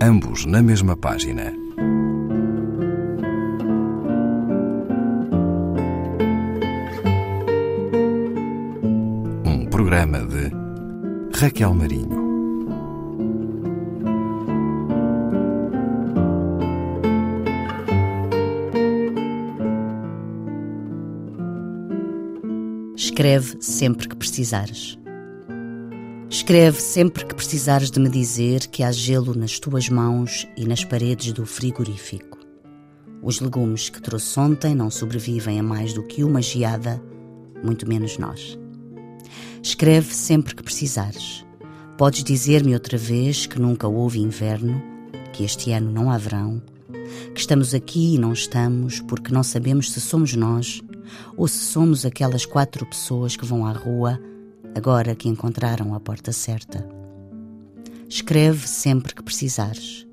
ambos na mesma página. Um programa de Raquel Marinho. Escreve sempre que precisares. Escreve sempre que precisares de me dizer que há gelo nas tuas mãos e nas paredes do frigorífico. Os legumes que trouxe ontem não sobrevivem a mais do que uma geada, muito menos nós. Escreve sempre que precisares. Podes dizer-me outra vez que nunca houve inverno, que este ano não há verão, que estamos aqui e não estamos porque não sabemos se somos nós ou se somos aquelas quatro pessoas que vão à rua agora que encontraram a porta certa. Escreve sempre que precisares.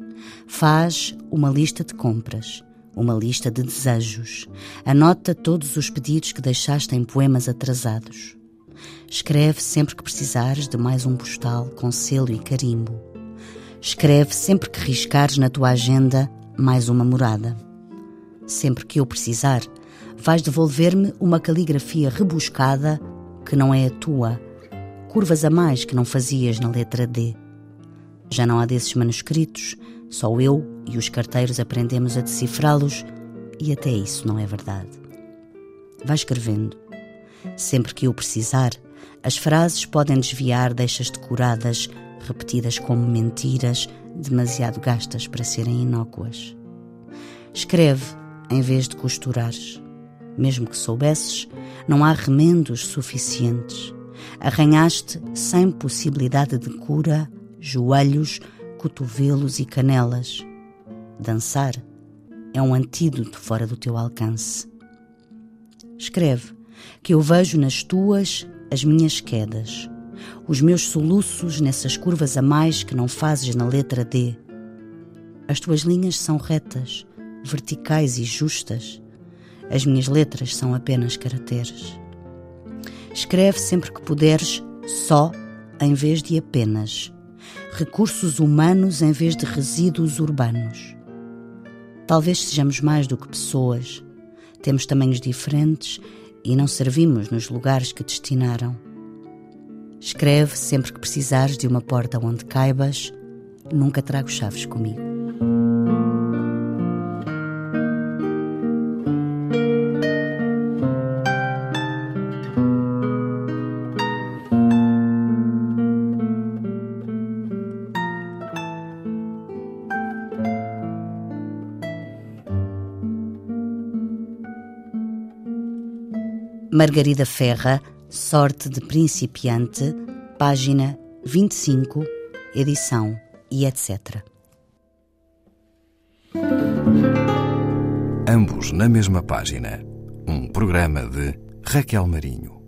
Faz uma lista de compras, uma lista de desejos. Anota todos os pedidos que deixaste em poemas atrasados. Escreve sempre que precisares de mais um postal com selo e carimbo. Escreve sempre que riscares na tua agenda mais uma morada. Sempre que eu precisar, vais devolver-me uma caligrafia rebuscada que não é a tua, curvas a mais que não fazias na letra D. Já não há desses manuscritos, só eu e os carteiros aprendemos a decifrá-los e até isso não é verdade. Vai escrevendo. Sempre que eu precisar, as frases podem desviar deixas decoradas, repetidas como mentiras, demasiado gastas para serem inócuas. Escreve em vez de costurares. Mesmo que soubesses, não há remendos suficientes. Arranhaste sem possibilidade de cura joelhos, cotovelos e canelas. Dançar é um antídoto fora do teu alcance. Escreve que eu vejo nas tuas as minhas quedas, os meus soluços nessas curvas a mais que não fazes na letra D. As tuas linhas são retas, verticais e justas. As minhas letras são apenas caracteres. Escreve sempre que puderes só em vez de apenas. Recursos humanos em vez de resíduos urbanos. Talvez sejamos mais do que pessoas. Temos tamanhos diferentes e não servimos nos lugares que destinaram. Escreve sempre que precisares de uma porta onde caibas. Nunca trago chaves comigo. Margarida Ferra, Sorte de Principiante, página 25, edição e etc. Ambos na mesma página. Um programa de Raquel Marinho.